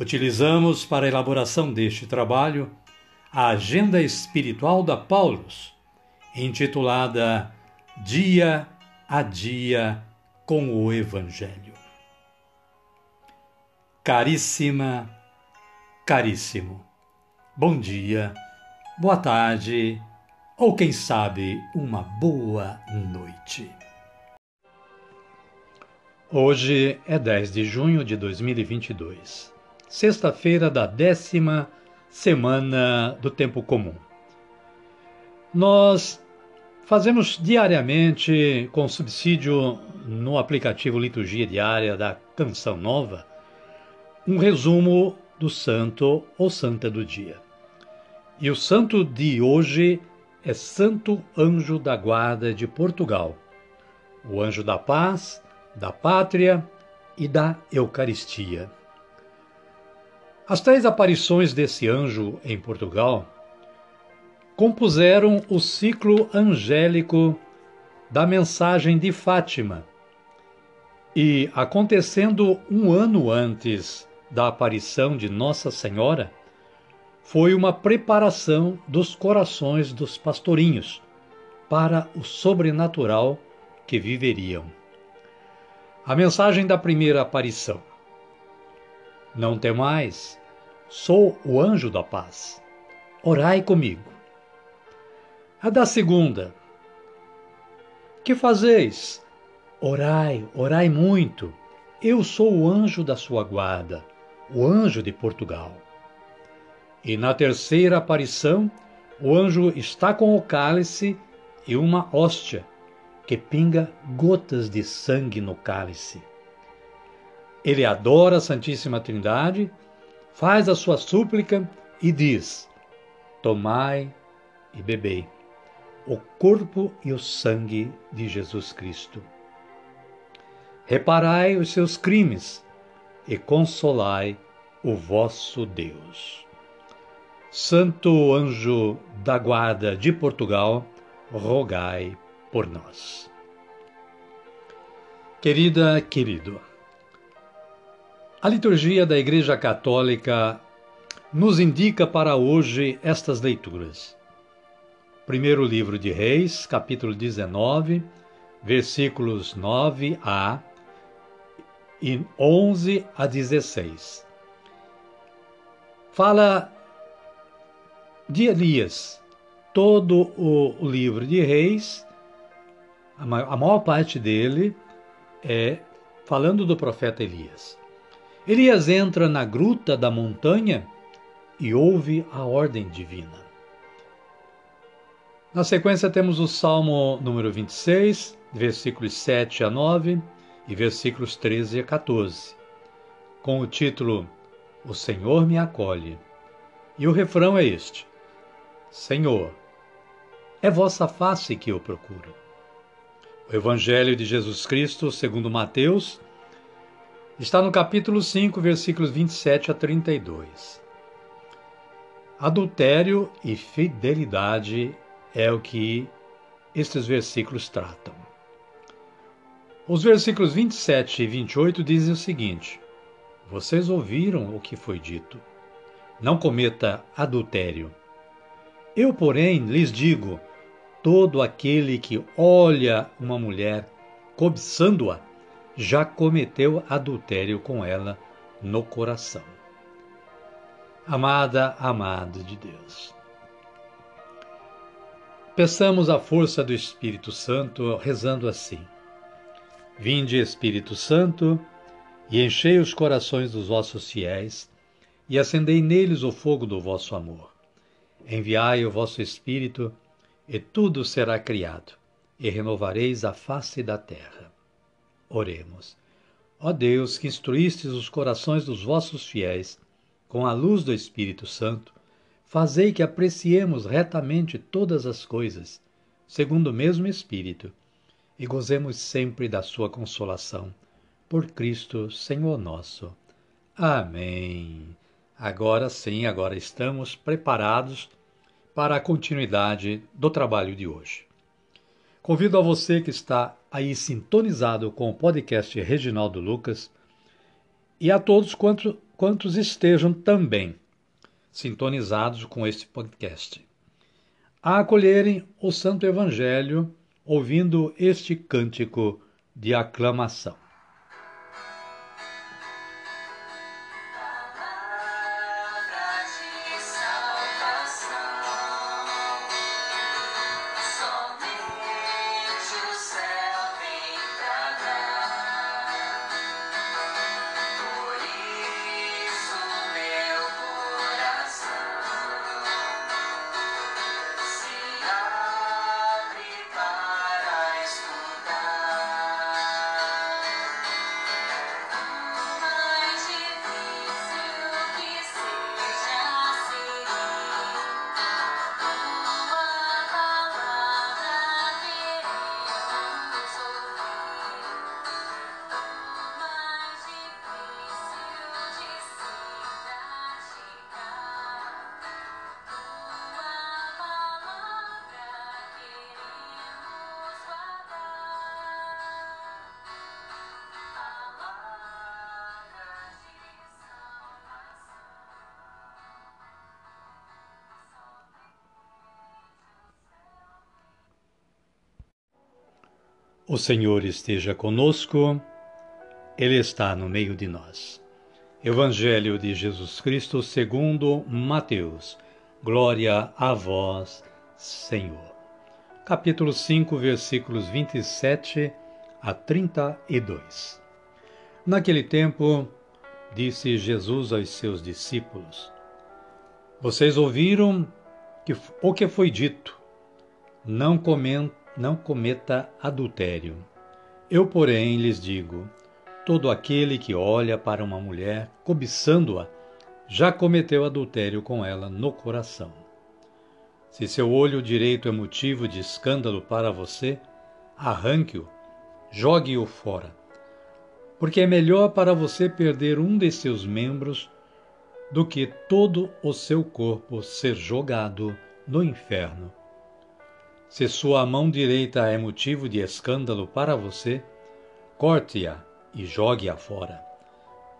Utilizamos para a elaboração deste trabalho a Agenda Espiritual da Paulus, intitulada Dia a Dia com o Evangelho. Caríssima, caríssimo, bom dia, boa tarde ou quem sabe uma boa noite. Hoje é 10 de junho de 2022 sexta-feira da décima semana do tempo comum. Nós fazemos diariamente, com subsídio no aplicativo Liturgia Diária da Canção Nova, um resumo do santo ou santa do dia. E o santo de hoje é Santo Anjo da Guarda de Portugal, o anjo da paz, da pátria e da Eucaristia. As três aparições desse anjo em Portugal compuseram o ciclo angélico da mensagem de Fátima. E, acontecendo um ano antes da aparição de Nossa Senhora, foi uma preparação dos corações dos pastorinhos para o sobrenatural que viveriam. A mensagem da primeira aparição. Não temais, Sou o anjo da paz. Orai comigo. A da segunda. Que fazeis? Orai, orai muito. Eu sou o anjo da sua guarda, o anjo de Portugal. E na terceira aparição, o anjo está com o cálice e uma hóstia, que pinga gotas de sangue no cálice. Ele adora a Santíssima Trindade faz a sua súplica e diz: Tomai e bebei o corpo e o sangue de Jesus Cristo. Reparai os seus crimes e consolai o vosso Deus. Santo anjo da guarda de Portugal, rogai por nós. Querida, querido, a liturgia da Igreja Católica nos indica para hoje estas leituras. Primeiro livro de Reis, capítulo 19, versículos 9a e 11 a 16. Fala de Elias. Todo o livro de Reis, a maior parte dele é falando do profeta Elias. Elias entra na gruta da montanha e ouve a ordem divina. Na sequência, temos o Salmo número 26, versículos 7 a 9 e versículos 13 a 14, com o título O Senhor me acolhe. E o refrão é este: Senhor, é vossa face que eu procuro. O Evangelho de Jesus Cristo, segundo Mateus, Está no capítulo 5, versículos 27 a 32. Adultério e fidelidade é o que estes versículos tratam. Os versículos 27 e 28 dizem o seguinte: Vocês ouviram o que foi dito. Não cometa adultério. Eu, porém, lhes digo: todo aquele que olha uma mulher cobiçando-a já cometeu adultério com ela no coração. Amada, amado de Deus. Peçamos a força do Espírito Santo rezando assim: Vinde, Espírito Santo, e enchei os corações dos vossos fiéis, e acendei neles o fogo do vosso amor. Enviai o vosso Espírito, e tudo será criado, e renovareis a face da terra. Oremos. Ó Deus, que instruístes os corações dos vossos fiéis com a luz do Espírito Santo, fazei que apreciemos retamente todas as coisas, segundo o mesmo Espírito, e gozemos sempre da sua consolação. Por Cristo, Senhor nosso. Amém. Agora sim, agora estamos preparados para a continuidade do trabalho de hoje. Convido a você que está aí sintonizado com o podcast Reginaldo Lucas e a todos quantos, quantos estejam também sintonizados com este podcast, a acolherem o Santo Evangelho ouvindo este cântico de aclamação. O Senhor esteja conosco, Ele está no meio de nós. Evangelho de Jesus Cristo segundo Mateus. Glória a vós, Senhor. Capítulo 5, versículos 27 a 32. Naquele tempo, disse Jesus aos seus discípulos: Vocês ouviram que, o que foi dito: Não comentem não cometa adultério. Eu, porém, lhes digo: todo aquele que olha para uma mulher cobiçando-a, já cometeu adultério com ela no coração. Se seu olho direito é motivo de escândalo para você, arranque-o, jogue-o fora. Porque é melhor para você perder um de seus membros do que todo o seu corpo ser jogado no inferno. Se sua mão direita é motivo de escândalo para você, corte-a e jogue-a fora,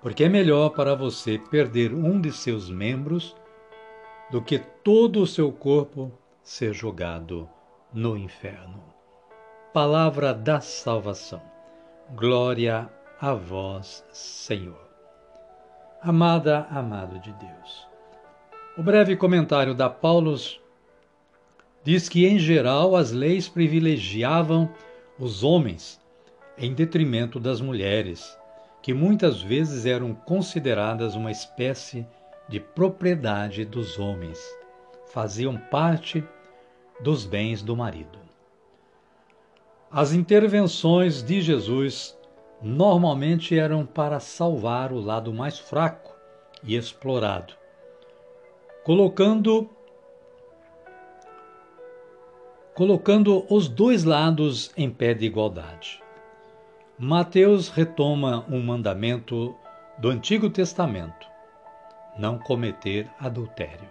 porque é melhor para você perder um de seus membros do que todo o seu corpo ser jogado no inferno. Palavra da salvação. Glória a vós, Senhor. Amada, amado de Deus. O breve comentário da Paulus diz que, em geral, as leis privilegiavam os homens em detrimento das mulheres, que muitas vezes eram consideradas uma espécie de propriedade dos homens, faziam parte dos bens do marido. As intervenções de Jesus normalmente eram para salvar o lado mais fraco e explorado, colocando colocando os dois lados em pé de igualdade. Mateus retoma um mandamento do Antigo Testamento: não cometer adultério.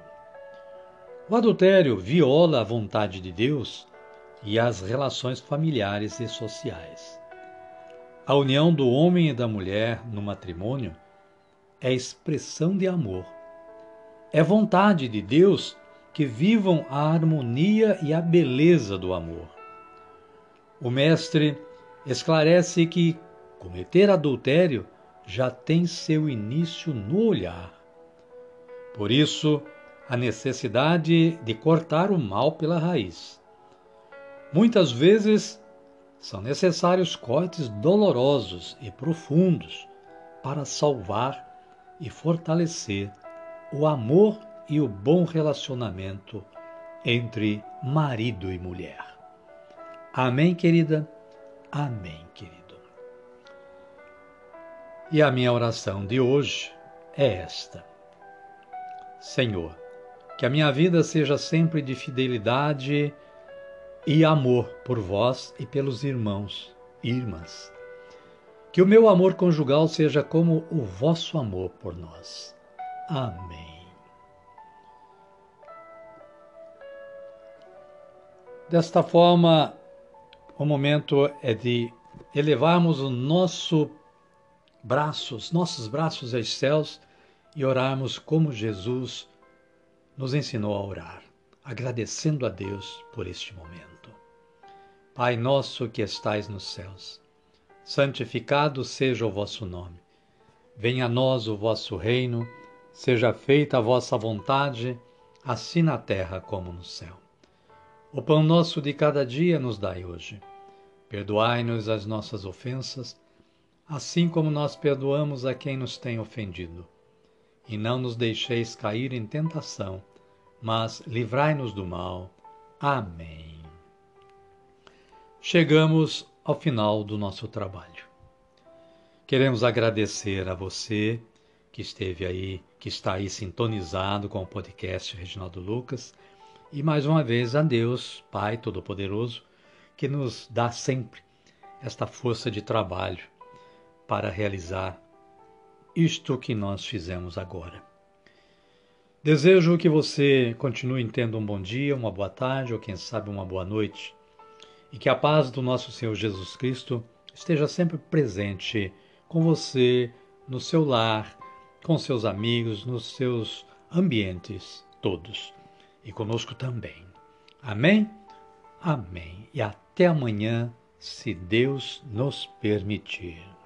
O adultério viola a vontade de Deus e as relações familiares e sociais. A união do homem e da mulher no matrimônio é expressão de amor. É vontade de Deus que vivam a harmonia e a beleza do amor. O Mestre esclarece que cometer adultério já tem seu início no olhar. Por isso, a necessidade de cortar o mal pela raiz. Muitas vezes são necessários cortes dolorosos e profundos para salvar e fortalecer o amor e o bom relacionamento entre marido e mulher. Amém, querida? Amém, querido. E a minha oração de hoje é esta. Senhor, que a minha vida seja sempre de fidelidade e amor por vós e pelos irmãos e irmãs. Que o meu amor conjugal seja como o vosso amor por nós. Amém. Desta forma, o momento é de elevarmos o nosso braços, nossos braços aos céus e orarmos como Jesus nos ensinou a orar, agradecendo a Deus por este momento. Pai nosso que estais nos céus, santificado seja o vosso nome. Venha a nós o vosso reino, seja feita a vossa vontade, assim na terra como no céu. O pão nosso de cada dia nos dai hoje. Perdoai-nos as nossas ofensas, assim como nós perdoamos a quem nos tem ofendido. E não nos deixeis cair em tentação, mas livrai-nos do mal. Amém. Chegamos ao final do nosso trabalho. Queremos agradecer a você que esteve aí, que está aí sintonizado com o podcast Reginaldo Lucas, e mais uma vez a Deus, Pai Todo-Poderoso, que nos dá sempre esta força de trabalho para realizar isto que nós fizemos agora. Desejo que você continue tendo um bom dia, uma boa tarde ou quem sabe uma boa noite e que a paz do nosso Senhor Jesus Cristo esteja sempre presente com você, no seu lar, com seus amigos, nos seus ambientes todos e conosco também. Amém? Amém. E até amanhã, se Deus nos permitir.